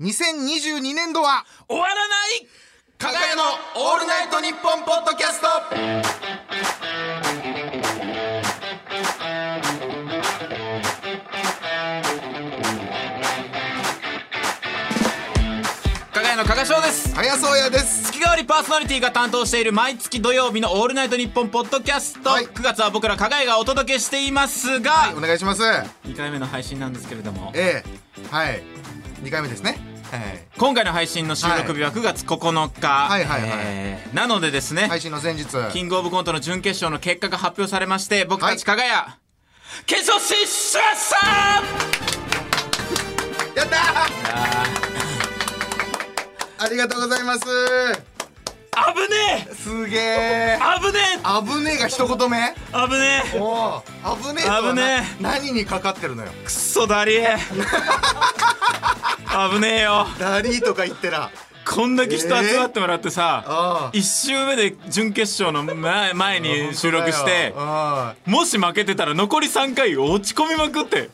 2022年度は終わらない。加賀屋のオールナイトニッポンポッドキャスト。加賀屋の加賀翔です。早そうやです。月替わりパーソナリティが担当している毎月土曜日の「オールナイトニッポン」ポッドキャスト、はい。9月は僕ら加賀屋がお届けしていますが、お願いします2回目の配信なんですけれどもええはい2回目ですね。はい。今回の配信の収録日は9月9日、はいはいはい。えーなのでですね、配信の前日。キングオブコントの準決勝の結果が発表されまして僕たち加賀屋、決勝進出しましたやったー。ありがとうございます危ねすげえ。え危ね危ねえが一言目？え危ねえ。おお危ねえとはな危ね何にかかってるのよ。くっそダリー危ねえよ。ダリーとか言ってら。こんだけ人集まってもらってさ、ああ。一周目で準決勝の前前に収録してあもし負けてたら残り3回落ち込みまくって。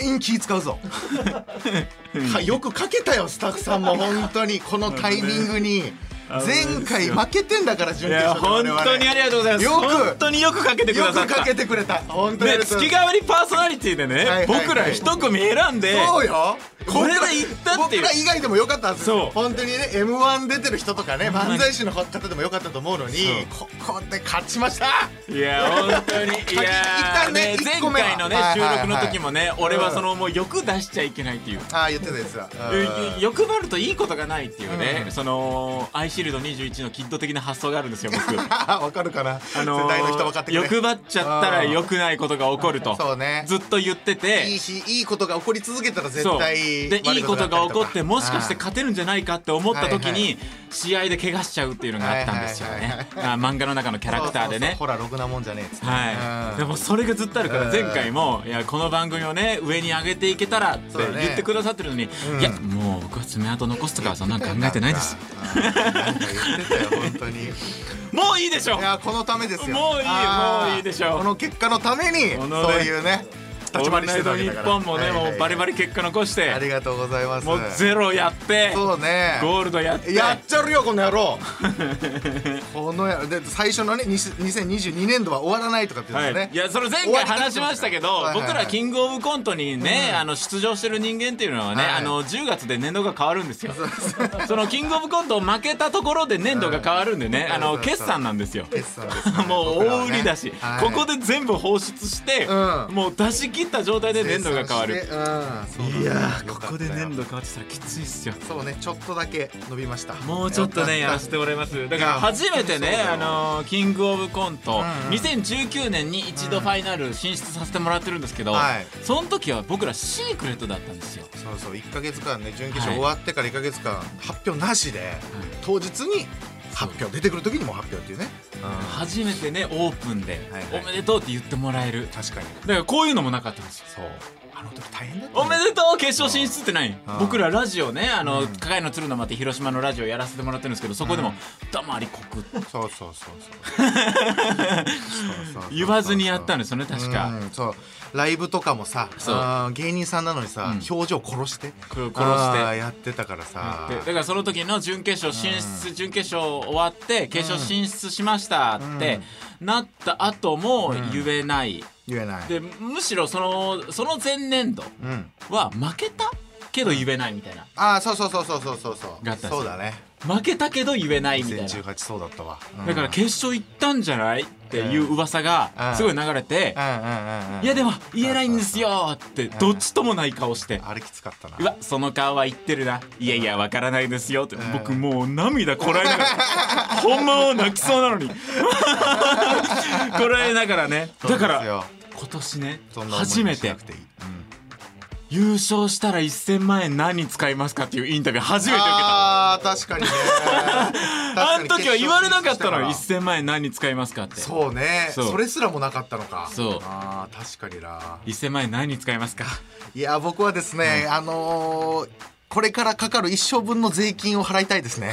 全員気使うぞ。はよくかけたよスタッフさんも本当に。このタイミングに前回負けてんだから準決勝本当にありがとうございます。よく本当によくかけてくださった。よくかけてくれた。本当にあね、月替わりパーソナリティでね、はいはいはい。僕ら一組選んでそうよ。これでいったっていう。僕ら以外でもよかったんですよ。そう。本当にね m 1出てる人とかね漫才師の方でもよかったと思うのにここで勝ちました。いや本当に。いやね一前回のね収はいはいはい。録の時もね俺はうんそのもう欲出しちゃいけないっていう。ああ言ってたやつだうん。欲張るといいことがないっていうね、うん。そのアイシールド21のキッド的な発想があるんですよ僕。わかるかな？あの世代の人分かってくれ欲張っちゃったら良くないことが起こると。そうね。ずっと言ってて。いいしいいことが起こり続けたら絶対でいいことが起こってもしかしてか勝てるんじゃないかって思った時に試合で怪我しちゃうっていうのがあったんですよね。あ漫画の中のキャラクターでね。ほらろくなもんじゃねえっつって。はい、でうん。もそれがずっとあるからうん。前回も「いやこの番組をね上に上げていけたら」って言ってくださってるのに「うん。いやもう僕は爪痕残すとかはそんなん考えてないです本当に。いもういいでしょ。やこのためですよ。もういいもういいでしょ。この結果のためにそういうねオ立ち回りしてたわけだから。ッポンもねはいはいもうバリバリ結果残して。ありがとうございます。もうゼロやってそうね。ゴールドやって。やっちゃるよこの野郎。この野郎。で最初のねに2022年度は終わらないとかっていうのはい、いやそれ前回話しましたけどはいはいはい僕らキングオブコントにね、あの出場してる人間っていうのはね、はい。あの10月で年度が変わるんですよ。そのキングオブコントを負けたところで年度が変わるんでね、あの決算なんですよ。決算 もう大売りだし、はい。ここで全部放出して、うん。もう出し切った状態で年度が変わる。うん。そういやよーここかったよ。で年度変わってたらきついっすよ。そうね。ちょっとだけ伸びました。もうちょっとねやらせてもらいます。だから初めてねあのーキングオブコント、うんうん。2019年に一度ファイナル進出させてもらってるんですけど、はい。その時は僕らシークレットだったんですよ。そうそう。1か月間ね準決勝はい。終わってから1か月間発表なしで当日に発表出てくる時にも発表っていうね。うん。初めてねオープンで、はいはい。おめでとうって言ってもらえる。確かに。だからこういうのもなかったんですよ。そう。あの時大変だったおめでとう決勝進出ってない。うん。僕らラジオねあの、うん。加賀屋の鶴の間って広島のラジオやらせてもらってるんですけどそこでも黙りこくそうそう。そうそうそうそうそう。言わずにやったんですよね確か。うんそうライブとかもさ芸人さんなのにさ、うん。表情殺して殺して。やってたからさ。でだからその時の準決勝進出、準決勝終わって決勝進出しましたってなった後も言えない、言えない。でむしろそのその前年度うん。は負けた？けど言えないみたいな。ああそうそうそうそうそうそうそう。そうだね。負けたけど言えないみたいな。2018そうだったわ、うん。だから決勝行ったんじゃない？っていう噂がうん。すごい流れていやでも言えないんですよってどっちともない顔して。あれきつかったな。うわその顔は言ってるな。いやいやわからないですよって。ん。僕もう涙こらえながら ほんまは泣きそうなのに。こらえながらね。だから今年ね初めて優勝したら1000万円何に使いますかっていうインタビュー初めて受けたあー確かにね。あの時は言われなかったの確に1000万円何に使いますかって。そうね。それすらもなかったのか。そう。あー確かにな。1000万円何に使いますか？いや僕はですね、あのーこれからかかる一生分の税金を払いたいですね。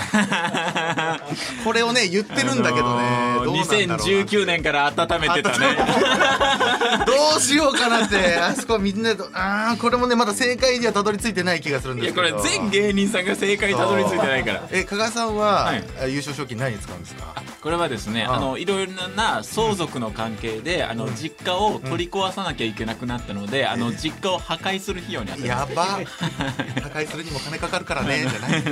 これをね言ってるんだけどね、あのーどうなんだろうな2019年から温めてたね。どうしようかなって。あそこみんなとあーこれもねまだ正解にはたどり着いてない気がするんいですけど。やこれ全芸人さんが正解にたどり着いてないから。え加賀さんは、はい。あ優勝賞金何に使うんですか？これはですねああ。のいろいろな相続の関係であの実家を取り壊さなきゃいけなくなったのであの実家を破壊する費用に当てます。やば。破壊するにも金かかるからね じゃない。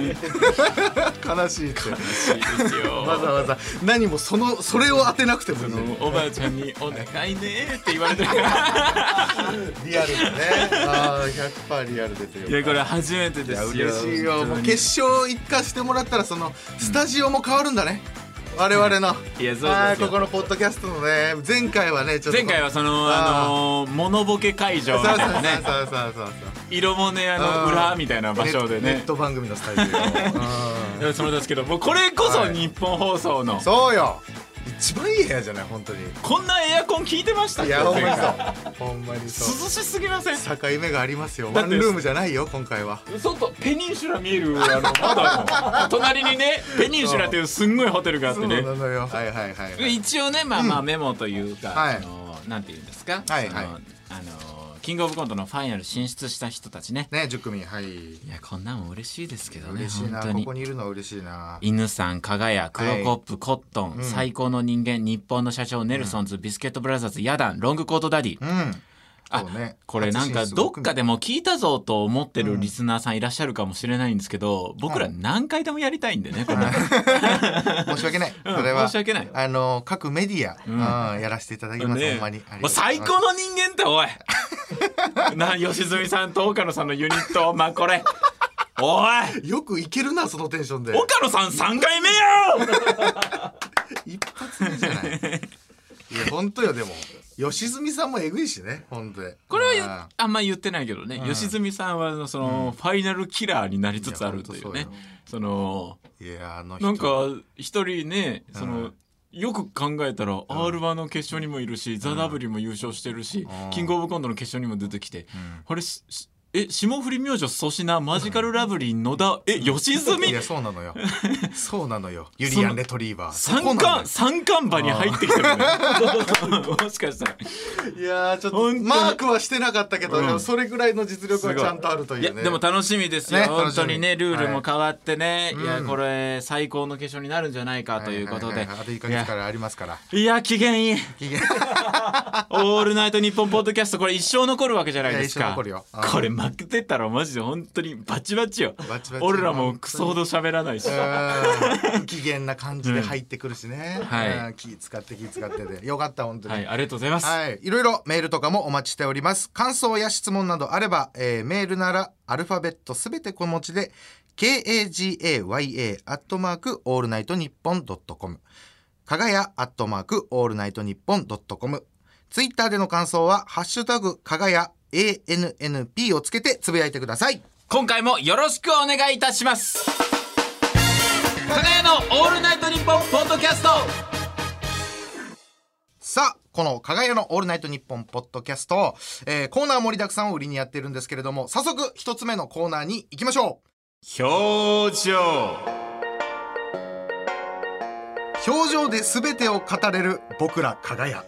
悲しいって。いいですよ。わざわざ。何もそのそれを当てなくてもいいあんだよ。のおばあちゃんに「お願いね」って言われてるから。リアルだね。ああ100%リアルですよ。いやこれ初めてですよ。嬉しいよ。もう決勝行かしてもらったらそのスタジオも変わるんだね、我々の。いやそうですここのポッドキャストのね前回はねちょっと前回はそのあのモノボケ会場そうそうそうみたいなねそうそうそう。色もねあの裏みたいな場所でネネッねト番組のスタジオ、そうですけどもうこれこそ日本放送の。うんそうよ一番いい部屋じゃない本当に。こんなエアコン効いてましたいやほんまにそう。ほんまに涼しすぎません？境目がありますよ。だってワンルームじゃないよ今回は。外ペニンシュラ見えるあの窓の。隣にねペニンシュラっていうすんごいホテルがあってそう。なねのよ。はいはいはいはい。一応ねまあまあメモというか、はい。あのなんて言うんですか、はいはい。そのあのキングオブコントのファイナル進出した人たちね。ね10組はい。いやこんなんも嬉しいですけどね嬉しいな。本当に。ここにいるのは嬉しいな。犬さん、加賀谷、黒コップ、コットン、うん。最高の人間、日本の社長、ネルソンズ、ビスケットブラザーズ、ヤダン、ロングコートダディ。うん。あそうね。これなんかどっかでも聞いたぞと思ってるリスナーさんいらっしゃるかもしれないんですけど、僕ら何回でもやりたいんでね、これ。申し訳ない。うんそれは。申し訳ない。あの各メディアうん。やらせていただきます。ね。ほんまに。最高の人間っておい。な吉住さんと岡野さんのユニット。まあこれ。おい。よくいけるなそのテンションで。岡野さん3回目よ。一発目じゃない。いや本当よでも吉住さんもえぐいしね本当に。これはああんま言ってないけどね、うん。吉住さんはその、ファイナルキラーになりつつあるというねそのーいやあの人。なんか一人ねその、うんよく考えたら r 1の決勝にもいるし、ザ・ダブリも優勝してるし、うん。キングオブコントの決勝にも出てきて、あれししえ霜降り明星粗品マジカルラブリー野田え吉い住や そうなのよ。そうなのよ。ユリアン・レトリーバー。三冠三冠馬に入ってきてるね。もしかしたら。いやーちょっとマークはしてなかったけど、うん。それぐらいの実力はちゃんとあるというね。い。やでも楽しみですよ、ね本当にねルールも変わってね、はいい、やうん。これ最高の決勝になるんじゃないかということで、あと1ヶ月からありますから。いや機嫌いい。期限 オールナイトニッポンポッドキャストこれ一生残るわけじゃないですか。いや一生残るよ。うん。これ負けてたらマジで本当にバチバチよ。バチバチ俺らもクソほど喋らないし。うん。不機嫌な感じで入ってくるしね、はい。うん。気使って気使ってで。よかった本当に。はいありがとうございます、はい、いろいろメールとかもお待ちしております。感想や質問などあれば、えーメールならアルファベットすべて小文字で KAGAYA アットマークオールナイトニッポンドットコム。かがやアットマークオールナイトニッポンドットコム。ツイッターでの感想はハッシュタグかがや ANNP をつけてつぶやいてください。今回もよろしくお願いいたします。かがやのオールナイトニッポンポッドキャスト。さあこの「かがやのオールナイトニッポン」ポッドキャスト、えーコーナー盛りだくさんを売りにやってるんですけれども早速一つ目のコーナーに行きましょう。表情。表情で全てを語れる僕らかがや、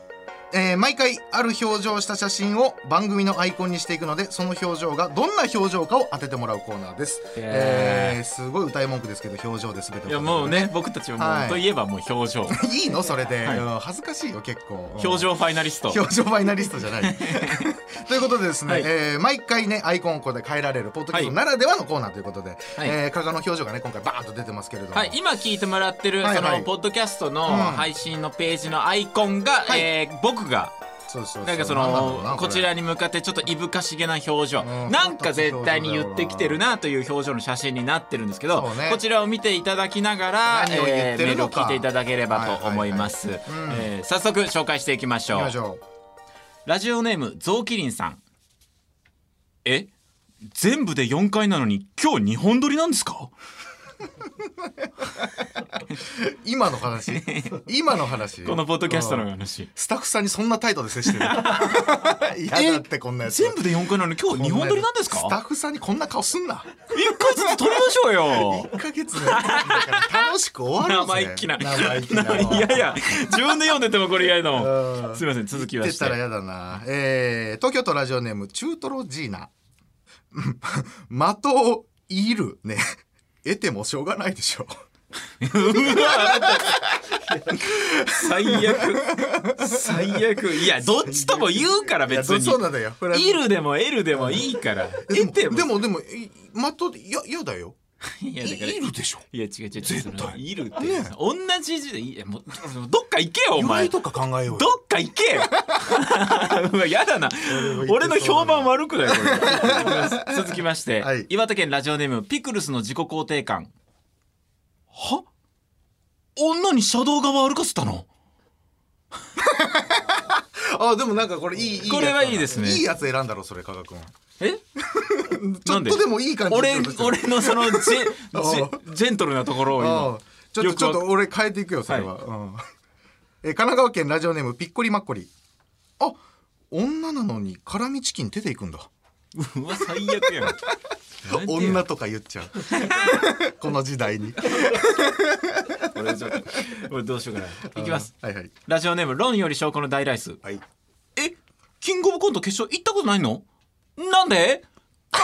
えー毎回ある表情をした写真を番組のアイコンにしていくのでその表情がどんな表情かを当ててもらうコーナーです、へー。えーすごい歌い文句ですけど表情で全てを。語れるいやもうね僕たちはもう、はい。といえばもう表情。いいの？それで、はい。うん恥ずかしいよ結構。表情ファイナリスト。表情ファイナリストじゃない。ということでですね、はい。えー毎回ねアイコンをここで変えられるポッドキャストならではのコーナーということで、えー加賀の表情がね今回バーンと出てますけれども、はい、今聞いてもらってる、はいはい。そのポッドキャストのうん。配信のページのアイコンが、はい。えー僕が。そうそうそう。なんかそのこちらに向かってちょっといぶかしげな表情、うんな。んか絶対に言ってきてるなという表情の写真になってるんですけど、こちらを見ていただきながら、えーメールを聞いていただければと思います、早速紹介していきましょう。ラジオネームゾウキリンさん。え？全部で4回なのに今日2本撮りなんですか？今の話。今の話。このポッドキャストのうん。話スタッフさんにそんな態度で接してる。嫌だってこんなやつ。全部で4回なのに今日2本撮りなんですか？スタッフさんにこんな顔すんな。1回ずつ撮りましょうよ。1ヶ月楽しく終わるぜ生意気な。生意気な。いやいや自分で読んでてもこれ嫌だもうん。んすいません続きまして。たら嫌だな、えー、東京都ラジオネーム中トロジーナ。うん的をいるね得てもしょうがないでしょ。最悪。最悪。いやどっちとも言うから別に。そうなんだよ。これはイルでも L でもいいから。得ても。でもでもい的や嫌だよ いやだからいいるでしょ。いや違う違う違う絶対。いるって。ね。同じ字でいいやもう どっか行けよお前。由来とか考えようよ。どっか行けよ。う わやだな。俺の評判悪くないこれ。続きまして、はい。岩手県ラジオネームピクルスの自己肯定感。は？女に車道側歩かせたの？あでもなんかこれいいいいこれはいいですね。いいやつ選んだろそれ加賀君。え？ちょっとでもいい感じ俺俺のその ジェジあェジェントルなところをあ今あちょっとちょっと俺変えていくよそれは、うん。え神奈川県ラジオネームピッコリマッコリあ女なのに辛味チキン出ていくんだうわ最悪やん。女とか言っちゃう。この時代に。俺ちょっと俺どうしようかな。いきます。はいはい。ラジオネームロンより証拠の大ライス。はい。えキングオブコント決勝行ったことないの？なんで？か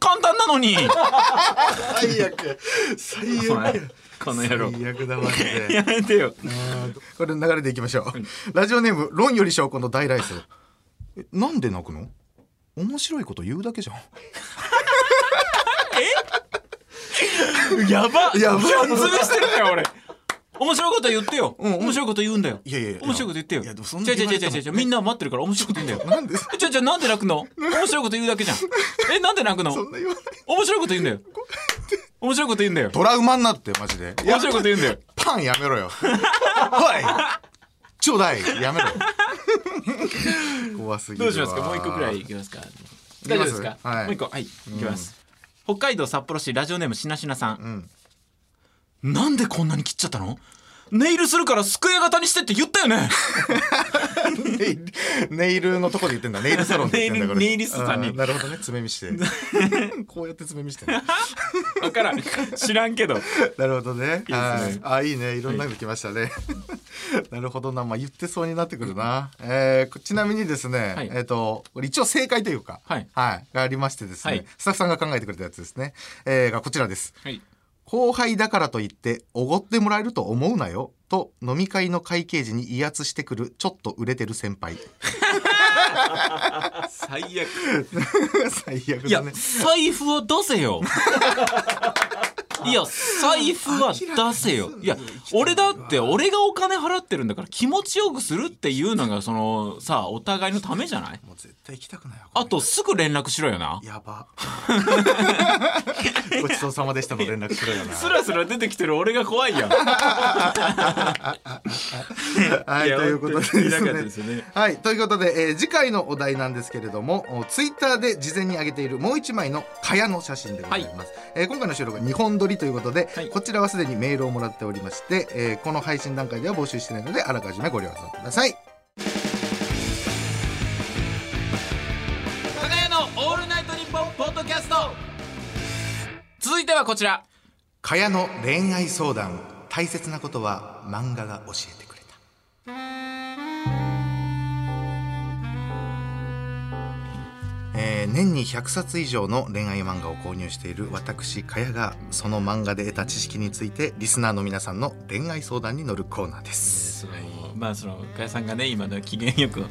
簡単なのに。最悪。最悪この野郎。最悪だマジで。やめてよ。これ流れでいきましょう、ラジオネーム「論より証拠の大ライス」えなんで泣くの？面白いこと言うだけじゃん。やば。やばキャンズルしてるよ俺。面白いこと言ってよ、うんうん。面白いこと言うんだよ。いやいや面白いこと言ってよ。いやでもそんな違う違う違う違う。違うみんな待ってるから面白いこと言うんだよ。なんで？ちょちょなんで泣くの？面白いこと言うだけじゃん。えなんで泣くの？そんな言わない。面白いこと言うんだよ。面白いこと言うんだよ。トラウマになってマジで。面白いこと言うんだよ。パンやめろよ。はいちょうだい。やめろ。よ 怖すぎどうしますか？もう一個くらいいきますか？大丈夫ですか、はい。もう一個。はいいきます、北海道札幌市ラジオネームしなしなさん、なんでこんなに切っちゃったの？ネイルするからスクエア型にしてって言ったよね？ネイルのとこで言ってんだ。ネイルサロンで言ってんだ これ。ネイリストさんに。なるほどね。爪見して。こうやって爪見してんだ。分からん。知らんけど。なるほどね。いいですね。はい。あ、いいね。いろんなの来ましたね。なるほどな。まあ、言ってそうになってくるな。えーちなみにですね、はい。えっ、と、これ一応正解というか、はい。がありましてですね、はい。スタッフさんが考えてくれたやつですね。えーがこちらです。はい後輩だからといって、おごってもらえると思うなよ。と、飲み会の会計時に威圧してくる、ちょっと売れてる先輩。最悪 最悪いやだね。財布は出せよ いや財布は出せよいや俺だって俺がお金払ってるんだから気持ちよくするっていうのがそのさお互いのためじゃない？もう絶対行きたくないよ。あとすぐ連絡しろよなやば。ごちそうさまでしたの連絡しろよな。スラスラ出てきてる俺が怖いやん はい、ということでですねはい、ということで、えー次回のお題なんですけれども、おツイッターで事前に上げているもう一枚の蚊帳の写真でございます。えー今回の収録が2本撮りということで、はいこちらはすでにメールをもらっておりまして、えーこの配信段階では募集してないので、あらかじめご了承ください。かがやのオールナイトニッポンポッドキャスト続いてはこちら蚊帳の恋愛相談、大切なことは漫画が教えてくれた。えー年に100冊以上の恋愛漫画を購入している私かやがその漫画で得た知識についてリスナーの皆さんの恋愛相談に乗るコーナーです。まあそのかやさんがね今の機嫌よく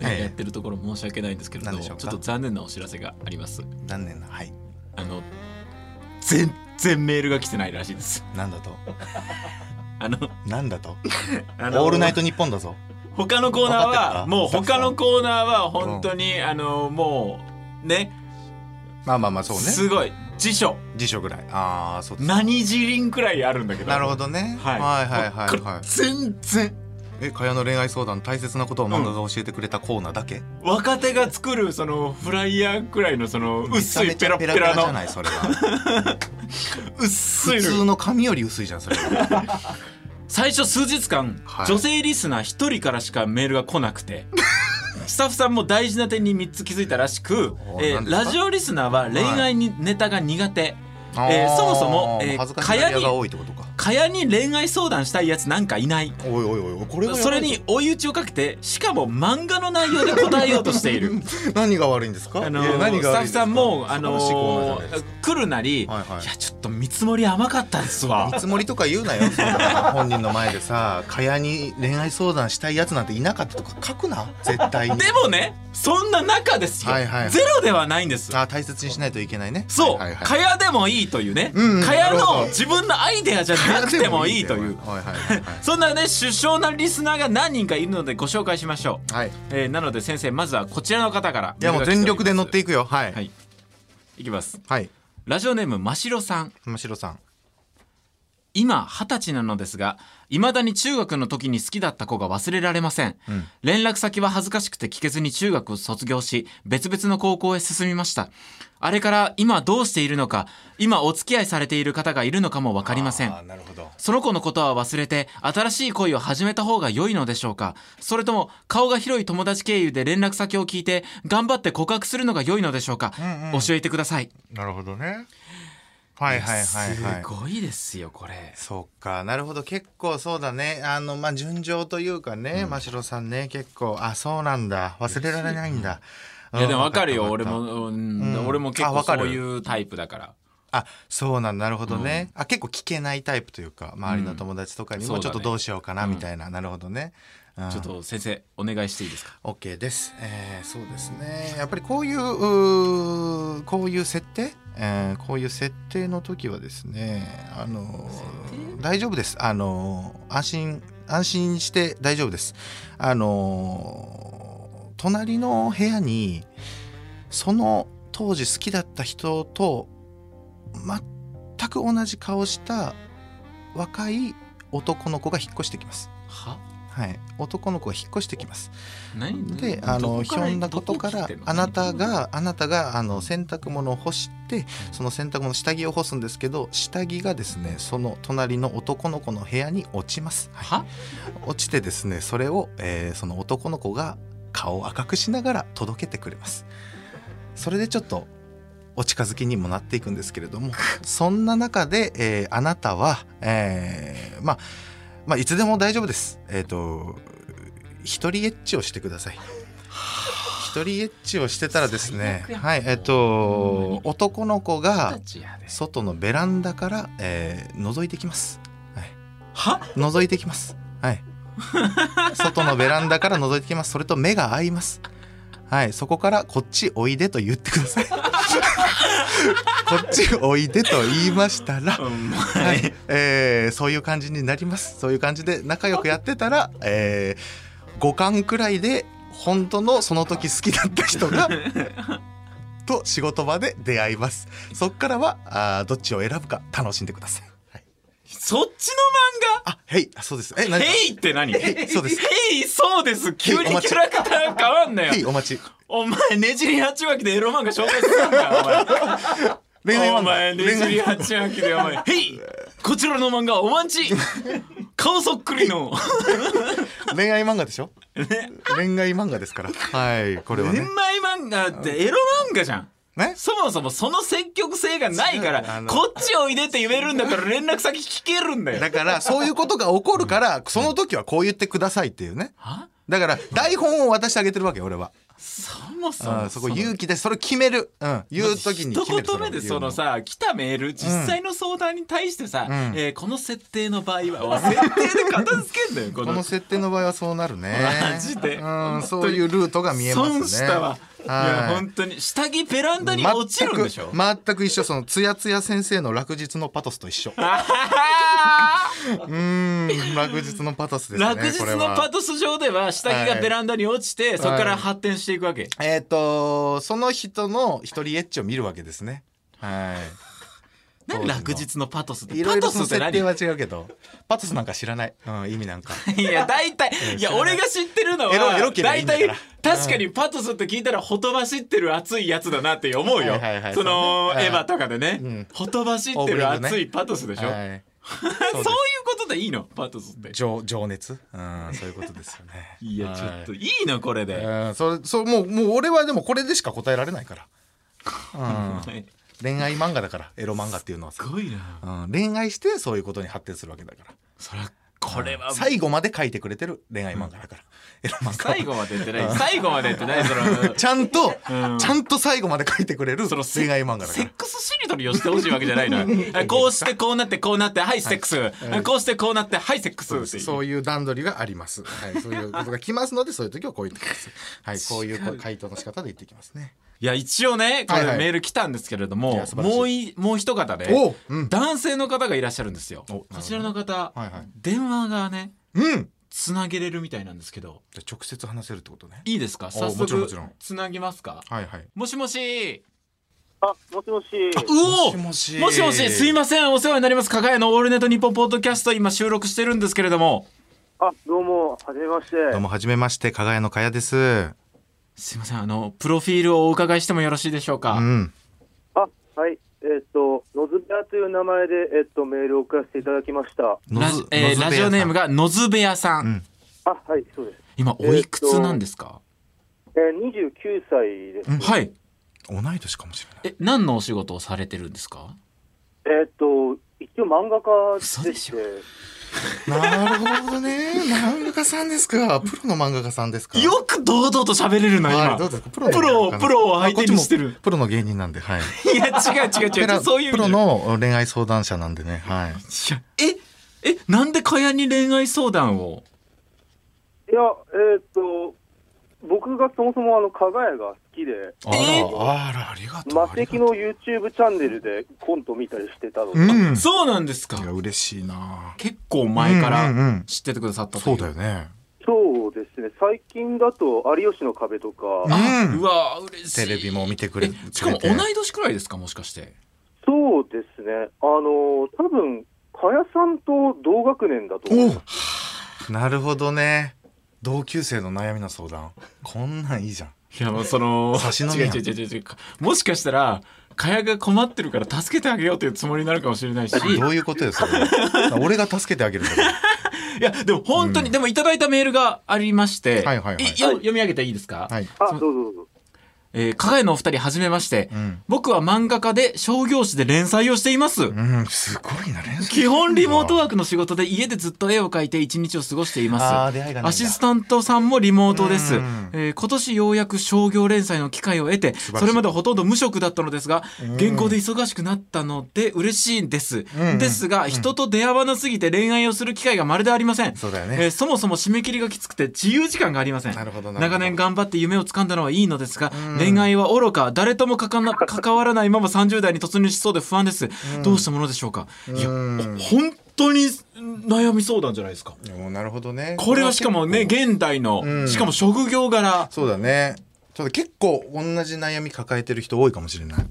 ええやってるところ申し訳ないんですけれど何でしょうか？ちょっと残念なお知らせがあります。残念な？はい。あの全然メールが来てないらしいです。なんだと？あのなんだと？オールナイトニッポンだぞ他のコーナーはもう他のコーナーは本当に、あのもうね。まあまあまあそうね。すごい。辞書。辞書ぐらい。ああそうです。何辞輪くらいあるんだけど。なるほどね、はい。はいはいはいはい。全然。えかやの恋愛相談大切なことを漫画が教えてくれたコーナーだけ、若手が作るそのフライヤーくらいのその薄いペラペラゃじゃのないそれは。薄い普通の紙より薄いじゃんそれ。は最初数日間、はい。女性リスナー1人からしかメールが来なくて。スタッフさんも大事な点に3つ気づいたらしくお、えー何ですか？ラジオリスナーは恋愛にネタが苦手、えーそもそもえー恥ずかしがり屋が多いってことかかやに恋愛相談したいやつなんかいない。おいおいおいこれはやばいぞ。それに追い打ちをかけてしかも漫画の内容で答えようとしている。何が悪いんですか？あのいや何が悪いんですか？さんもあ素晴らしいコーナーじゃのないですか来るなり、はいはい。いやちょっと見積もり甘かったですわ。見積もりとか言うなよ。そんな本人の前でさかやに恋愛相談したいやつなんていなかったとか書くな？絶対に。でもねそんな中ですよ、はいはい。ゼロではないんです。あ大切にしないといけないね。そう、はいはいはい。かやでもいいというね、うんうん。かやなるほど。の自分のアイデアじゃなくてもいいという。そんなね首相なリスナーが何人かいるのでご紹介しましょう、はい。えーなので先生まずはこちらの方から。いやもう全力で乗っていくよ。はい。はい。いきます。はい。ラジオネームましろさん。真城さん今二十歳なのですが未だに中学の時に好きだった子が忘れられません、ん。連絡先は恥ずかしくて聞けずに中学を卒業し別々の高校へ進みました。あれから今どうしているのか今お付き合いされている方がいるのかも分かりません。その子のことは忘れて新しい恋を始めた方が良いのでしょうか。それとも顔が広い友達経由で連絡先を聞いて頑張って告白するのが良いのでしょうか、んうん。教えてください。なるほどねはいはいはいはい。すごいですよこれ。そうかなるほど。結構そうだね。あのまあ順調というかね、真城さんね結構あそうなんだ。忘れられないんだ、い。やでも分かるよ。うん俺も、うん。うん。俺も結構あ分かる。そういうタイプだから。あそうなんだ。なるほどね、あ結構聞けないタイプというか周りの友達とかにもちょっとどうしようかなみたいな、なるほどね、うんちょっと先生お願いしていいですか？OK です、えーそうですね。やっぱりこういううーこういう設定、えーこういう設定の時はですねあのー大丈夫です。あのー安心安心して大丈夫です。あのー隣の部屋にその当時好きだった人と全く同じ顔した若い男の子が引っ越してきます。は？はい、男の子が引っ越してきます。何？で、あのひょんなことからあなたががあなたがあの洗濯物を干してその洗濯物下着を干すんですけど下着がですねその隣の男の子の部屋に落ちます。はい。は？落ちてですねそれを、えーその男の子が顔を赤くしながら届けてくれます。それでちょっとお近づきにもなっていくんですけれども そんな中で、えーあなたは、えーまあまあいつでも大丈夫です。えっ、と一人エッチをしてください。一人エッチをしてたらですねはいえっ、ほんまとに男の子がは外のベランダから、えー覗いてきます。はい覗いてきます。はい。外のベランダから覗いてきます。それと目が合います。はい、そこからこっちおいでと言ってください。こっちおいでと言いましたら、はい、えーそういう感じになります。そういう感じで仲良くやってたら、えー、5巻くらいで本当のその時好きだった人が と仕事場で出会います。そっからはあーどっちを選ぶか楽しんでください。はい、そっちあ、へい、あそうです。え、の漫画何ヘイって何？ヘ イそうです。ヘイそうです。急にキャラクター変わんなよ。へい、お待ち。お前ねじり鉢巻きでエロ漫画紹介するんだお前恋愛漫画。お前ねじり鉢巻きでお前「へいこちらの漫画お待ち。顔そっくりの。恋愛漫画でしょ？恋愛漫画ですから。はい、これは恋ね。愛漫画ってエロ漫画じゃんねそもそもその積極性がないからのこっちおいでって言えるんだから連絡先聞けるんだよ だから、そういうことが起こるから、その時はこう言ってくださいっていうね。は？だから、台本を渡してあげてるわけ、俺は。そもそもあそこ勇気で、それ決める。うん。言う時に決める。一言目でそのさ来たメール実際の相談に対してさ、うんえーこの設定の場合はお設定で片付けんだよこのこの設定の場合はそうなるね。マジでうん、そういうルートが見えますね。損したわ、い、やはい本当に下着ベランダに落ちるんでしょ？全く全く一緒。そのつやつや先生の落日のパトスと一緒。うーん落日のパトスですね落日のパトス上では下着がベランダに落ちて、そこから発展していくわけ、えっ、とその人の一人エッチを見るわけですね。はい何落白日のパトスっていろいろそのパトスって何？設定は違うけど。パトスなんか知らない、うん、意味なんか。いや大体いや俺が知ってるのはエロエロけりゃいい大んだから。体確かにパトスって聞いたらほとばしってる熱いやつだなって思うよ。はいはいはい。そのそうね。エヴァとかでね。うん。ほとばしってる熱いパトスでしょ？はい。そういうことでいいの？パトスって。情情熱、うん、そういうことですよね。いやちょっとはいいいのこれで。うん、それそうもうもう俺はでもこれでしか答えられないから、うん、はい恋愛漫画だからエロ漫画っていうのはさ。すごいな。うん、恋愛してそういうことに発展するわけだから。それはこれは。最後まで書いてくれてる恋愛漫画だから、エロ漫画。は最後まで言ってない。最後まで言ってないその。ちゃんと、うん。ちゃんと最後まで書いてくれるその恋愛漫画だから。セックスしりとりをしてほしいわけじゃないのよ こうしてこうなってこうなってはいセックス、こうしてこうなってはいセックス。そういう段取りがあります。はい、そういうことが来ますので、そういう時はこう言ってきます。はい、こういう回答の仕方で言ってきますね。いや一応ねこれメール来たんですけれどいも、もういもう一方で、男性の方がいらっしゃるんですよ。おこちらの方、はいはい。電話がねうん。つなげれるみたいなんですけど。じゃあ直接話せるってことね。いいですか？早もちろんも速ちろん。つなぎますか？はいはい。もしもし。あ、もしもし。うお！もしもし。もしもし。すいません。お世話になります。加賀屋のオールネットニッポンポッドキャスト今収録してるんですけれども。あ、どうも、はじめまして。どうも、はじめまして、かがやのかやです。すいませんあのプロフィールをお伺いしてもよろしいでしょうか、うん。あ、はい。えっ、と、のずべやという名前で、えっ、と、メールを送らせていただきました。ラジえーラジオネームが。がのずべやさん、うんあ、はい、そうです。今おいくつなんですか、えー、29歳です。はい同い年かもしれない。え何のお仕事をされてるんですか？えっ、と、一応漫画家でし、嘘でしてなるほどね。漫画家さんですか？プロの漫画家さんですか？よく堂々と喋れるなはい、今どうですか？プロのプロプロを相手にしてるプロの芸人なんで、はい。いや違う違う違う違うそういう意プロの恋愛相談者なんでね。はい。いやええなんでかやに恋愛相談を？いや、えっ、と、僕がそもそもあの、加賀屋が好きで、あら、えあら、ありがとう。魔石の YouTube チャンネルでコント見たりしてたの。で、うん。そうなんですか。いや、嬉しいな。結構前からうんうんうん。知っててくださったといそうだよね。そうですね、最近だと、有吉の壁とか、うん。うわ嬉しい。テレビも見てくれえしかもくれて。同い年くらいですかもしかして？そうですね、あの、多分加谷さんと同学年だと思います。なるほどね。同級生の悩みの相談。こんなんいいじゃん。いやもうその違う違う違う違うもしかしたらかやが困ってるから助けてあげようというつもりになるかもしれないしどういうことよ、それ。俺が助けてあげるんだから。いやでも本当に、でもいただいたメールがありまして、はいはいはい読み上げていいですか、はい。あ、どうぞどうぞ。えー、加賀屋のお二人はじめまして、うん。僕は漫画家で商業誌で連載をしています、うん、すごいな、連載。基本リモートワークの仕事で家でずっと絵を描いて一日を過ごしています。アシスタントさんもリモートです、うん。えー今年ようやく商業連載の機会を得てそれまでほとんど無職だったのですが原稿で忙しくなったので嬉しいんです、うん。ですが人と出会わなすぎて恋愛をする機会がまるでありません。そうだよね。えーそもそも締め切りがきつくて自由時間がありません。なるほどなるほど。長年頑張って夢を掴んだのはいいのですが、うん恋愛は愚か誰ともかかな 関わらないまま30代に突入しそうで不安です、どうしたものでしょうか？いやうん本当に悩み相談じゃないですかおなるほどね。これはしかもね現代の、うんしかも職業柄そうだね。ちょっと結構同じ悩み抱えてる人多いかもしれない。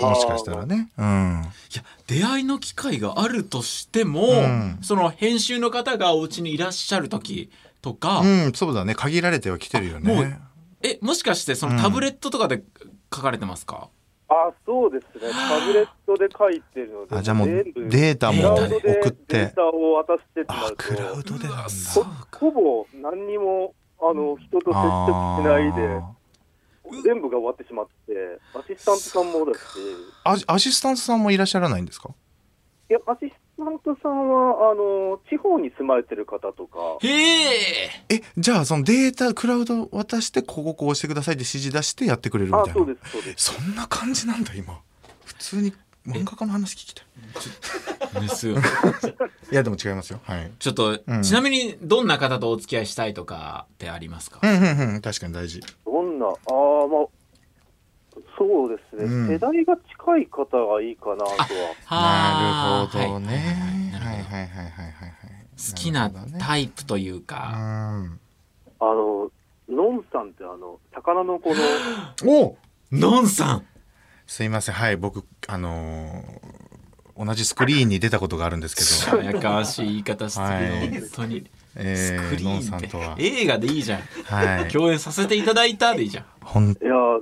もしかしたらね。うん。いや出会いの機会があるとしても、うんその編集の方がお家にいらっしゃる時とか、うん、そうだね。限られては来てるよね。えもしかしてそのタブレットとかで書かれてますか、あ、そうですね。タブレットで書いてるので、あ、じゃあもう全部。データもデータで送っデーて。タを渡してってなあ、ると、クラウドでなほほぼ何にもあの人と接触しないで、全部が終わってしまって、アシスタントさんもだし、あアシスタントさんもいらっしゃらないんですか？いや、アシスタントさんは、あの、地方に住まれてる方とか、へええ、じゃあそのデータ、クラウド渡して、こここうしてくださいって指示出してやってくれるみたい、な。あそうです、そうです。そんな感じなんだ、今。普通に漫画家の話聞きたい。ですよ いや、でも違いますよ。はい。ちょっと、うんちなみにどんな方とお付き合いしたいとかってありますか、うんうんうん、確かに大事。どんな、ああ、まあ、そうですね、うん。世代が近い方がいいかなとは。なるはほどね。はいはいはい。はいはいはい。好きなるほどねタイプといううか、ん。あの、のんさんって、あの、魚の子の、おのんさん。すいません。はい、僕、あのー同じスクリーンに出たことがあるんですけど、やかましい言い方してる、はい。本当にえスクリー、ノンさんとは、映画でいいじゃん。はい、共演させていただいたでいいじゃん。本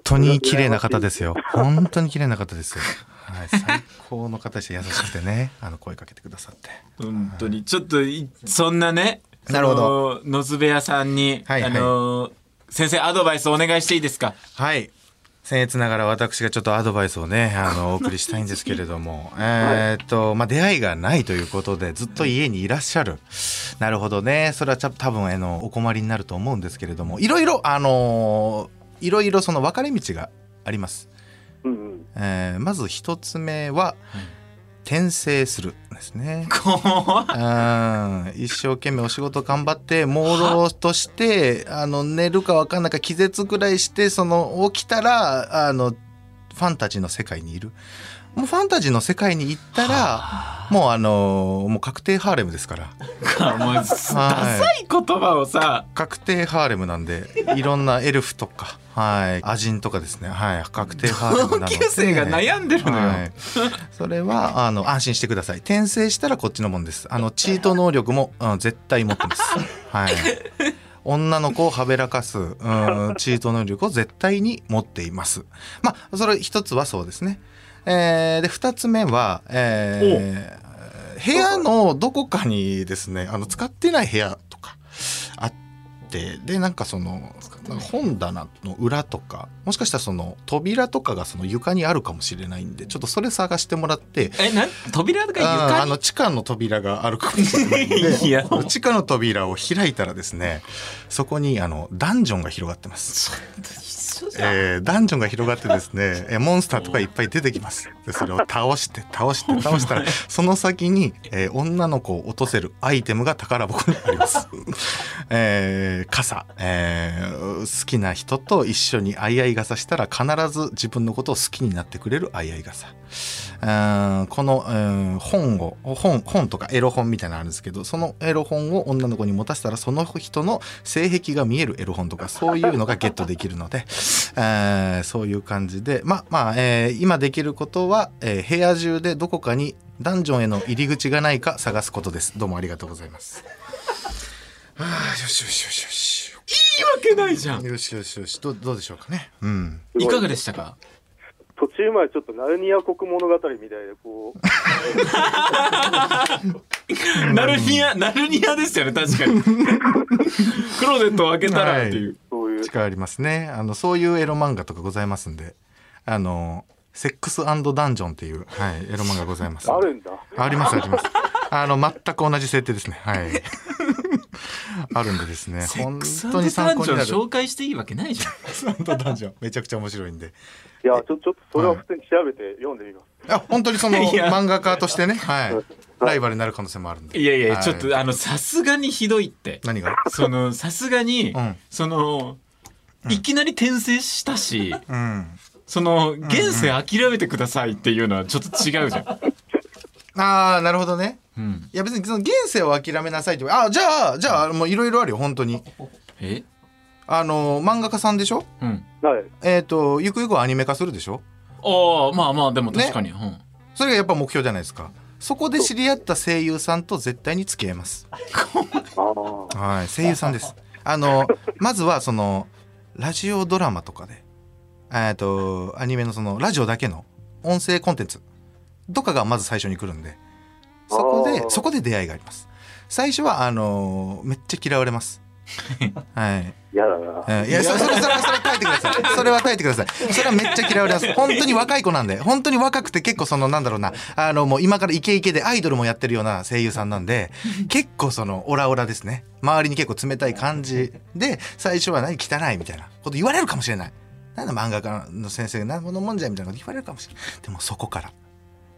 当に綺麗な方ですよ。本当に綺麗な方ですよ。はい、最高の方でした優しくてね、あの声かけてくださって。本当に。ちょっといそんなねなるほど。野津部屋さんに、はいはい。あのー先生アドバイスお願いしていいですか？はい。僭越ながら私がちょっとアドバイスをね、あの、お送りしたいんですけれども、えーっと、まあ、出会いがないということで、ずっと家にいらっしゃる。なるほどね。それはちゃ多分、あの、お困りになると思うんですけれども、いろいろ、あのいろいろその分かれ道があります。うんうん。えーまず一つ目は、転生するですね。一生懸命お仕事頑張って朦朧としてあの寝るか分かんないか気絶ぐらいしてその起きたらあのファンタジーの世界にいるもうファンタジーの世界に行ったらもうあのもう確定ハーレムですから。もうダサい言葉をさ。確定ハーレムなんでいろんなエルフとかはい。アジンとかですね。はい。確定ハーレムなので。同級生が悩んでるのよ、はい、それはあの安心してください。転生したらこっちのもんです。あのチート能力も、うん、絶対持ってます。はい。女の子をはべらかす、うん、チート能力を絶対に持っています。まあそれ一つはそうですねえーで二つ目は、えー部屋のどこかにですねあの使ってない部屋とかあってでなんかその本棚の裏とかもしかしたらその扉とかがその床にあるかもしれないんでちょっとそれ探してもらってえなん扉とか床に？あの地下の扉があるかもしれないんで 地下の扉を開いたらですねそこにあのダンジョンが広がってます。えーダンジョンが広がってですねえーモンスターとかいっぱい出てきますでそれを倒して倒して倒したらその先に、えー女の子を落とせるアイテムが宝箱にあります、えー傘、えー好きな人と一緒に相合い傘したら必ず自分のことを好きになってくれる相合い傘うんこの、うん本を本本とかエロ本みたいなのあるんですけどそのエロ本を女の子に持たせたらその人の性癖が見えるエロ本とかそういうのが ゲットできるので、えーそういう感じでまあまあ、えー今できることは、えー部屋中でどこかにダンジョンへの入り口がないか探すことです。どうもありがとうございます。あよしよしよしよし。わけないじゃん。よしよしよし。どうどうでしょうかね。うん。い。かがでしたか？途中までちょっとナルニア国物語みたいで、こう、ナルニアナルニアですよね確かに。クローゼットを開けたらっていう、そういう、力ありますね。あのそういうエロ漫画とかございますんで。あのセックスダンジョンっていう、はい、エロ漫画ございます。あるんだ。ありますあります。あの全く同じ設定ですね。はい あるんでですね。本 セックス当に参考になる。紹介していいわけないじゃん。セックスダンジョン。めちゃくちゃ面白いんで。いや、ちょちょっとそれは普通に調べて読んでみます。あ本当にその漫画家としてね。はい。ライバルになる可能性もあるんで。いやいや、はい。ちょっとあのさすがにひどいって。何が？そのさすがに、うん。そのいきなり転生したし、うん。その現世諦めてくださいっていうのはちょっと違うじゃん、ああなるほどねうん、いや別にその現世を諦めなさいって。あじゃあじゃあもういろいろあるよ本当に。え？あの漫画家さんでしょ？うん。はい。えっ、とゆくゆくはアニメ化するでしょ？ああまあまあでも確かに、うん。それがやっぱ目標じゃないですか。そこで知り合った声優さんと絶対に付き合います。はい声優さんです。あのまずはそのラジオドラマとかでえっとアニメのそのラジオだけの音声コンテンツとかがまず最初に来るんでそこでそこで出会いがあります。最初はあのめっちゃ嫌われます。はい。嫌だな。うんいやそれそれそれそれ耐えてください。それは耐えてください。それはめっちゃ嫌われます。本当に若い子なんで本当に若くて結構そのなんだろうなあのもう今からイケイケでアイドルもやってるような声優さんなんで結構そのオラオラですね。周りに結構冷たい感じで最初は何？汚いみたいなこと言われるかもしれない。なんだ漫画家の先生が何者もんじゃいみたいなこと言われるかもしれない。でもそこから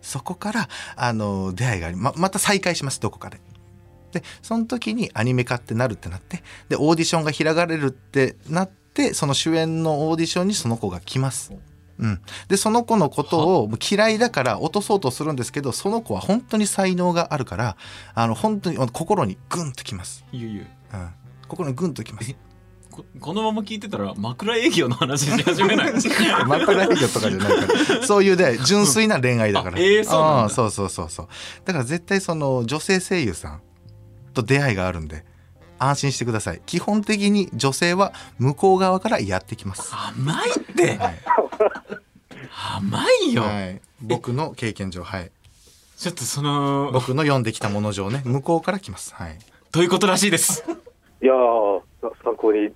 そこからあの出会いがありままた再会しますどこかで。でその時にアニメ化ってなるってなってでオーディションが開かれるってなってその主演のオーディションにその子が来ます。うん、でその子のことを嫌いだから落とそうとするんですけどその子は本当に才能があるからあの本当に心にグンときます、いやいやうん、心にグンときますここのまま聞いてたら枕営業の話し始めない？枕営業とかじゃないから。そういうね純粋な恋愛だから。あえーそうそうそうそうそう。だから絶対その女性声優さんと出会いがあるんで安心してください。基本的に女性は向こう側からやってきます。甘いって！はい、甘いよ、はい、僕の経験上はい。ちょっとその僕の読んできたもの上ね向こうから来ます。はい。ということらしいです？いやー、参考に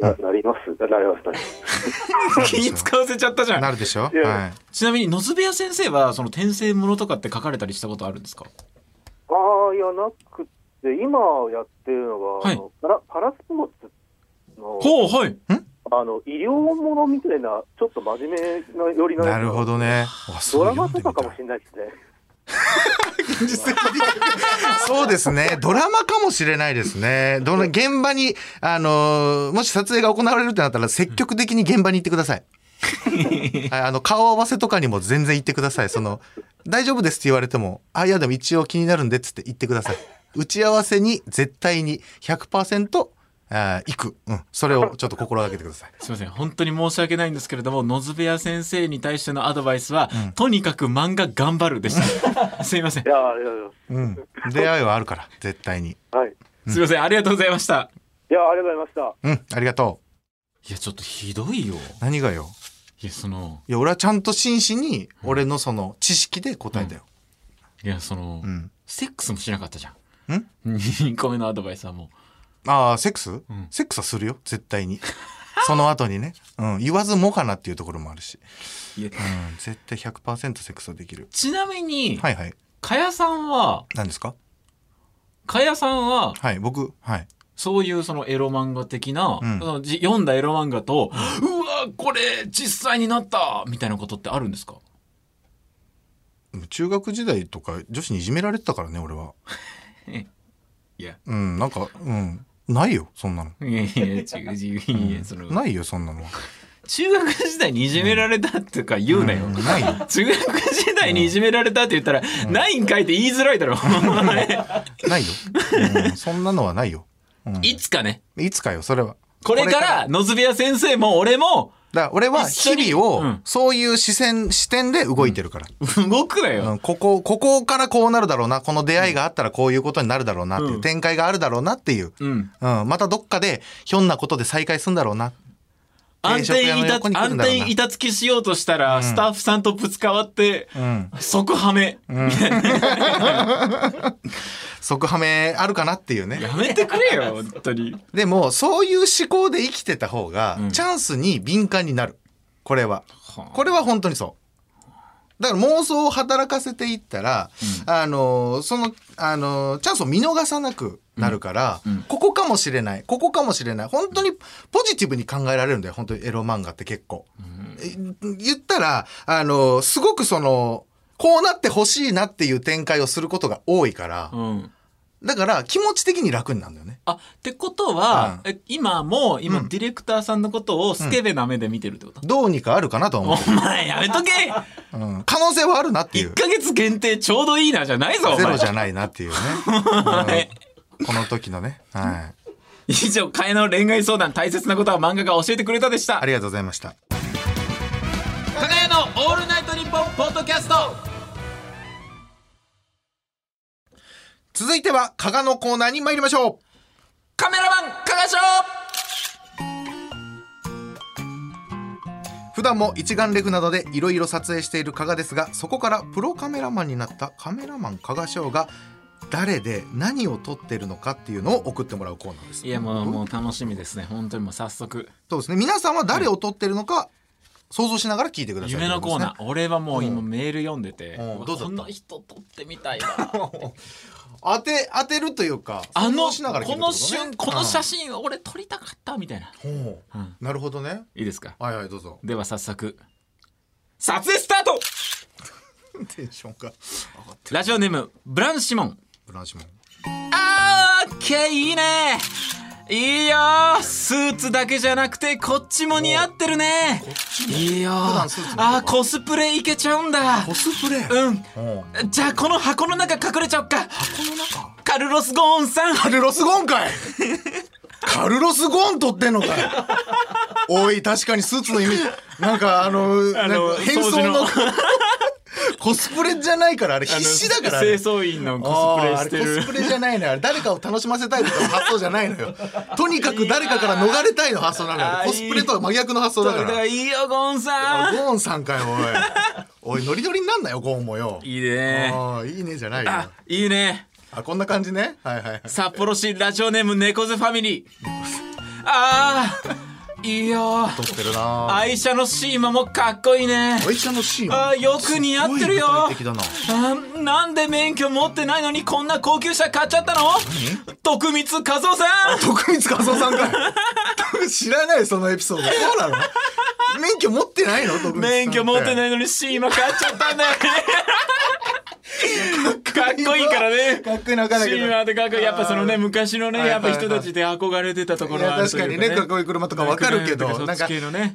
ななります。なります、なります。気使わせちゃったじゃなんるでしょ？はい。ちなみに野津部屋先生はその転生ものとかって書かれたりしたことあるんですか？ああ、いや、なくて、今やってるのが、はい。あのパラパラスポーツの、ほうはい。あの、医療ものみたいな、ちょっと真面目な寄りのなるほどね。ドうラマとかかもしれないですね。そうですね。ドラマかもしれないですね。どの現場に、あのーもし撮影が行われるってなったら、積極的に現場に行ってください あの、顔合わせとかにも全然行ってください。その、大丈夫ですって言われても、あ、いやでも一応気になるんでっつって言ってください。打ち合わせに絶対に100%、あー行く。うん。それをちょっと心がけてください。すいません本当に申し訳ないんですけれども野津部屋先生に対してのアドバイスは、とにかく漫画頑張るでした すいませんいやーいやいやうん。出会いはあるから、絶対に。はい。すいませんありがとうございましたいや、ありがとうございました。うん。ありがといやちょっとひどいよう。何がよ？いやそのいや、俺はちゃんと真摯に、俺のその知識で答えたよ。いやその、うん。セックスもしなかったじゃんん？2個目のアドバイスはもああ、セックス、んセックスはするよ、絶対に。その後にね。うん。言わずもかなっていうところもあるし。うん。絶対100%セックスはできる。ちなみに、はいはい。かやさんは何ですか？かやさんははい、僕、はい。そういうそのエロ漫画的な、うん読んだエロ漫画と、うわこれ実際になったみたいなことってあるんですか？中学時代とか女子にいじめられてたからね、俺は。いやうん、なんか、うん。ないよ、そんなの。いやいや違ういやそのないよ、そんなのは。中学時代にいじめられたとか言うなよ、うんないよ。中学時代にいじめられたって言ったら、ないん書いて言いづらいだろ ないよ。うん、そんなのはないよ。うん、いつかねいつかよ、それは。これから野津部屋先生も俺もだから俺は日々をうん。そういう視線、視点で動いてるから。動くなよ、うん、ここ、ここからこうなるだろうな、この出会いがあったらこういうことになるだろうなっていう、うん。展開があるだろうなっていう、うん、うん、またどっかでひょんなことで再会するんだろうな。安定食屋定いたの横に来る安定板付きしようとしたら、スタッフさんとぶつかわって、うん。即ハメ、即ハメあるかなっていうね。やめてくれよ 本当にでも、そういう思考で生きてた方が、うんチャンスに敏感になる。これは。はあこれは本当にそう。だから妄想を働かせていったら、あのそのあのチャンスを見逃さなくなるから、うん。うん。ここかもしれない。ここかもしれない。本当にポジティブに考えられるんだよ。本当にエロ漫画って結構。え言ったらあのすごくそのこうなってほしいなっていう展開をすることが多いから、うんだから気持ち的に楽になるんだよね。あってことは、うんえ今も今、うんディレクターさんのことをスケベな目で見てるってこと、どうにかあるかなとは思お前やめとけう、うん。可能性はあるなっていう1。ヶ月限定ちょうどいいなじゃないぞゼロじゃないなっていうね。前うんこの時のね。はい。以上替えの恋愛相談大切なことは漫画が教えてくれたでしたありがとうございました。かがやのオールナイトニッポンポッドキャスト続いては、加賀のコーナーに参りましょう。カメラマン加賀賞普段も一眼レフなどでいろいろ撮影している加賀ですが、そこからプロカメラマンになったカメラマン加賀翔が、誰で何を撮ってるのかっていうのを送ってもらうコーナーです。いやもうもう楽しみですね本当にもう早速そうですね。皆さんは誰を撮ってるのか、想像しながら聞いてください。夢のコーナー、ー。俺はもう今メール読んでて、うんこの人撮ってみたいわ 当て、当てるというか、あのこの瞬この写真俺撮りたかったみたいな、う。なるほどね。いいですか？はいはい、どうぞ。では早速撮影スタート！テンションが。ラジオネームブランシモン。ブランシモン。あーオッケーいいねいいよスーツだけじゃなくてこっちも似合ってるね。いいよあーコスプレいけちゃうんだ。コスプレ。うん。じゃあこの箱の中隠れちゃおっか。箱の中？カルロス・ゴーンさん。カルロス・ゴーンかい。カルロス・ゴーン撮ってんのかよおい確かにスーツのイメージ。なんかあのあの変装のコスプレじゃないからあれ必死だからあ清れ掃員のコスプレしてる。コスプレじゃないのよ。誰かを楽しませたいとかの発想じゃないのよ。とにかく誰かから逃れたいの発想なのよ。あーコスプレとは真逆の発想だから。らいいよゴンさん。ゴーンさんかよおい。おいノリノリになんなよゴーンもよ。いいね。ああいいねじゃないよ。あいいね。あこんな感じね？はいはいはい。札幌市ラジオネーム猫背ファミリー。あーいいよ。撮ってるな。愛車のシーマもかっこいいね。愛車のシーンあーよく似合ってるよ。すごい具体的だな。あーなんで免許持ってないのにこんな高級車買っちゃったの？徳光和夫さん。徳光和夫さんかい。知らないそのエピソード。そうなの？免許持ってないの？免許持っていないのにシーマ買っちゃったんだよね。かっこいいからね。かっこいいの分かんないけど。シーマってかっこいい。やっぱそのね昔のねはいやっぱ人たちで憧れてたところはあるという確かにねかっこいい車とかわかるけどなんか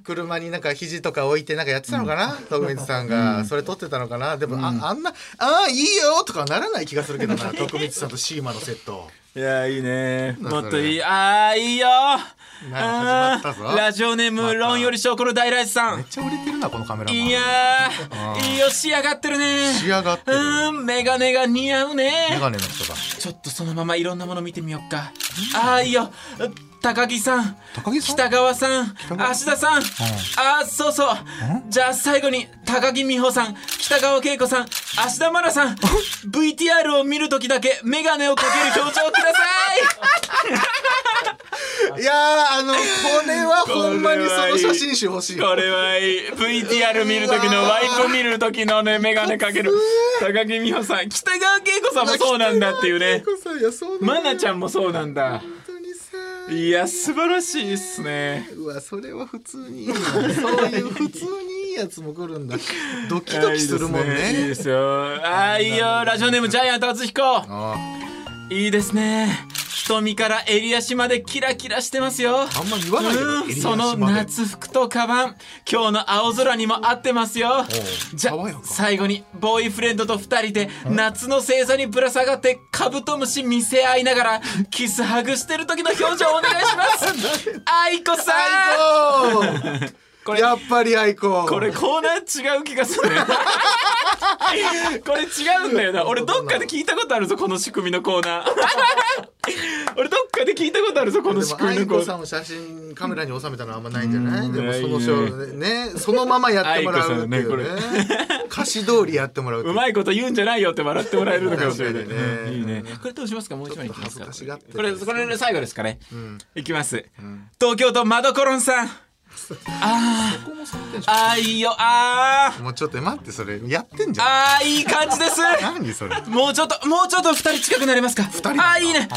車になんか肘とか置いてなんかやってたのかな？徳光さんが。それ撮ってたのかな？でもああんな「ああいいよ」とかならない気がするけどな 徳光さんとシーマのセット。いやいいね。もっといい。あーいいよ。あーラジオネーム論より証拠の大ライスさん。めっちゃ売れてるなこのカメラマン。いやーいいよ仕上がってるね。仕上がってる。うーんメガネが似合うメねガネの人だ。ちょっとそのままいろんなもの見てみよっか。あーいいよ高木さん北川さん川芦田さん、あーそうそう。じゃあ最後に高木美穂さん北川景子さん芦田愛菜さん。VTR を見るときだけメガネをかける表情をください。やーあのこれは ほんまにその写真集欲しいいこれはいい。VTR 見るときのワイプ見るときのねメガネかける高木美穂さん北川景子さんもそうなんだっていうね。愛菜ちゃんもそうなんだいや素晴らしいっすね。うわそれは普通にいいな。そういう普通にいいやつも来るんだ。ドキドキするもんいいねですよ。あーいいよ。ラジオネームジャイアント厚彦。あいいですね瞳から襟足までキラキラしてますよ。あんま言わないけどその夏服とカバン。今日の青空にも合ってますよ。じゃ最後にボーイフレンドと二人で夏の星座にぶら下がってカブトムシ見せ合いながらキスハグしてる時の表情お願いします。愛子さんこれやっぱり愛子これコーナー違う気がするね。これ違うんだよな。俺どっかで聞いたことあるぞこの仕組みのコーナー。俺どっかで聞いたことあるぞこのでも仕組みのコーナー。愛子さんを写真カメラに収めたのはあんまないんじゃない？でもないその章ねそのままやってもらうっていうね。愛子歌詞通りやってもらうう。うまいこと言うんじゃないよって笑ってもらえるのかもしれないね。うんいいね。これどうしますか？もう一枚いきますか。これこれで最後ですかね、いきます、東京都マドコロンさんああーいいよ。あー。ンもうちょっと待ってそれやってんじゃん。あーいい感じです。何それ。もうちょっともうちょっと二人近くなれますか？二人あーいいね。あ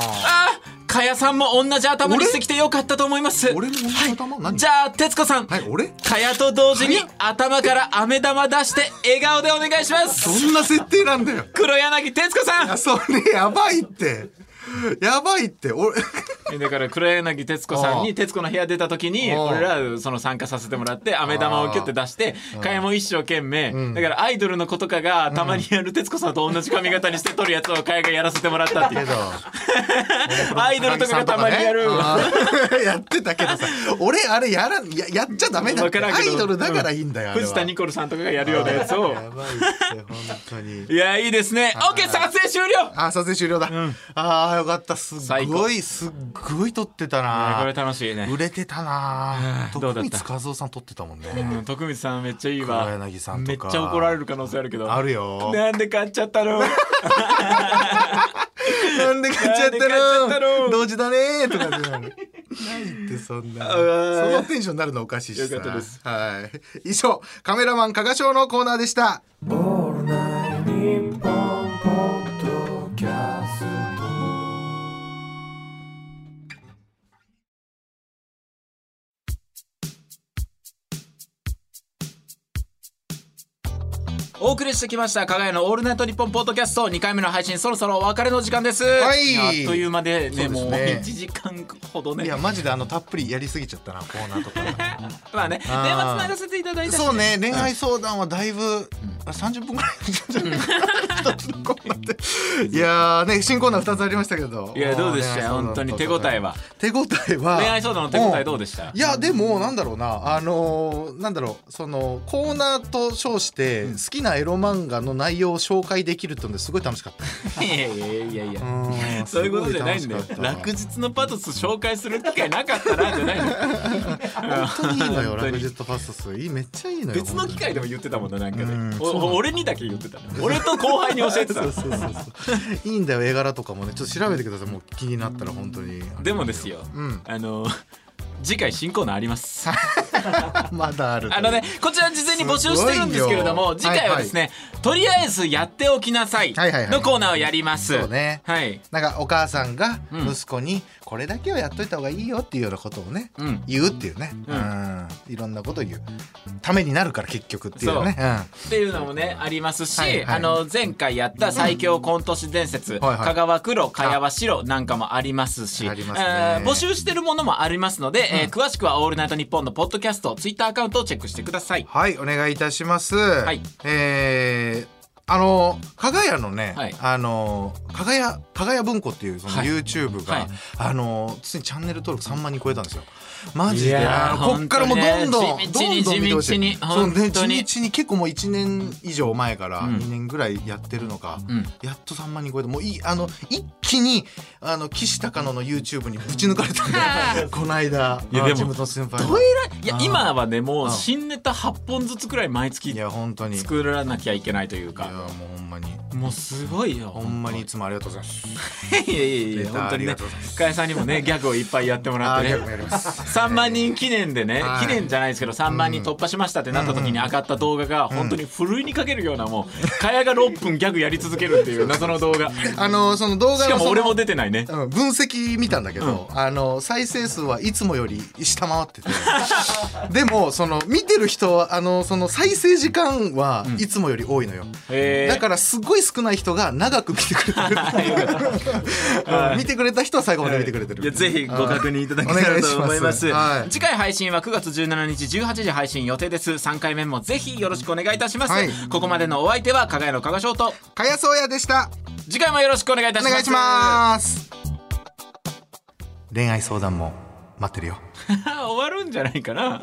ー。かやさんも同じ頭にしてきてよかったと思います。俺も同じ頭？何？じゃあ徹子さん。はい俺？かやと同時に頭から飴玉出して笑顔でお願いします。どんな設定なんだよ。黒柳徹子さん。いやそれやばいって やばいって俺 だから黒柳徹子さんに徹子の部屋出た時に俺らその参加させてもらって飴玉をキュッて出してかやも一生懸命。だからアイドルの子とかがたまにやる徹子さんと同じ髪型にして撮るやつをかやがやらせてもらったっていう。アイドルとかがたまにやる。やってたけどさ。俺あれやらややっちゃダメだって。アイドルだからいいんだよ、藤田ニコルさんとかがやるようなやつを。やばいって本当に。いやいいですね。OK 撮影終了。あー撮影終了だ、ああよかった。すっ最ごいすっごい撮ってたな。これ楽しいね。売れてたな。うん。徳光和夫さん撮ってたもんね、うん徳光さんめっちゃいいわ。黒柳さんとか。めっちゃ怒られる可能性あるけど。あるよ。なんで買っちゃったの？なんで買っちゃったの？の？同時だね。ーとかってなる何ってそんな。そー。のテンションになるのおかしいしさ。よかったです。はい。以上カメラマン加賀賞のコーナーでしたお送りしてきました加賀屋のオールナイトニッポンポッドキャスト。2回目の配信そろそろお別れの時間です、はい。あっという間でねそうですね。もう1時間ほどね。いやマジであのたっぷりやりすぎちゃったなコーナーとか。まあね年末あー流せていただいたしそうね恋愛相談はだいぶ30分ぐらい一つのコーナーで。いやーね新コーナー2つありましたけど。いやどうでした？よ本当に手応えは？手応えは。恋愛相談の手応えどうでした？いやでもなんだろうな。あのーなんだろう。そのコーナーと称して好きなエロ漫画の内容を紹介できるってのですごい楽しかった。いやいやいやいや。うん。そういうことじゃないんだよ。落日のパトス紹介する機会なかったなじゃないの。本当にいいのよ本当に。ラグジェットス。いいめっちゃいいのよ別の機会でも言ってたもんななんかうん。ね俺にだけ言ってたの。俺と後輩に教えてたそうそうそう。いいんだよ絵柄とかもね。ちょっと調べてください。もう気になったら本当に。でもですよ。うん。あの次回新コーナーあります。まだあるあのねこちら事前に募集してるんですけれども次回はですね、とりあえずやっておきなさいはいはいはい。のコーナーをやります、そうね。はい。なんかお母さんがうん。息子にこれだけはやっといた方がいいよっていうようなことをね、うん。言うっていうね、ううん。んいろんなことを言う。ためになるから結局っていうね。っていうのもねありますし、はいはい。あの前回やった最強コント師伝説、はいはい。香川黒茅場白なんかもありますしね。えー募集してるものもありますので、えー詳しくは「オールナイトニッポン」のポッドキャストツイッターアカウントをチェックしてください。はいお願いいたします、い。えーあの加賀屋のね、はい。あの加賀屋加賀屋文庫っていうそのはい。YouTube が、はい。あのついにチャンネル登録3万人超えたんですよ。マジで。あのこっからもうどんどん、ねどんどん見てほしい。にそうね本当に。地道に結構もう1年以上前からうん。2年ぐらいやってるのか、うん。やっと3万人超えてもういいあの一気にあの岸高野の YouTube にぶち抜かれたん。でこの間いやでもあ地元の先輩。どえらいいや今はねもううん。新ネタ8本ずつくらい毎月いや本当に。い作らなきゃいけないというやかもうほんまに。もうすごいよほんまに。いつもありがとうございます。いやいやいレターや本当にね深谷さんにもねギャグをいっぱいやってもらってね。あーギャグもやります。3万人記念でね、はい。記念じゃないですけど3万人突破しましたってなった時に上がった動画が本当にふるいにかけるようなもうかやが6分ギャグやり続けるっていう謎の動画。あのその動画のしかも俺も出てないね。うん分析見たんだけど、あの再生数はいつもより下回ってて。でもその見てる人はあのその再生時間はいつもより多いのよ、だからすごい少ない人が長く見てくれてるう。ん 見てくれた人は最後まで見てくれてる、いやぜひご確認いただけたらと思います。お願いします。はい。次回配信は9月17日18時配信予定です。3回目もぜひよろしくお願いいたします、はい。ここまでのお相手は加賀屋の加賀翔と。かやそうやでした。次回もよろしくお願いいたしますお願いします。恋愛相談も待ってるよ。終わるんじゃないかな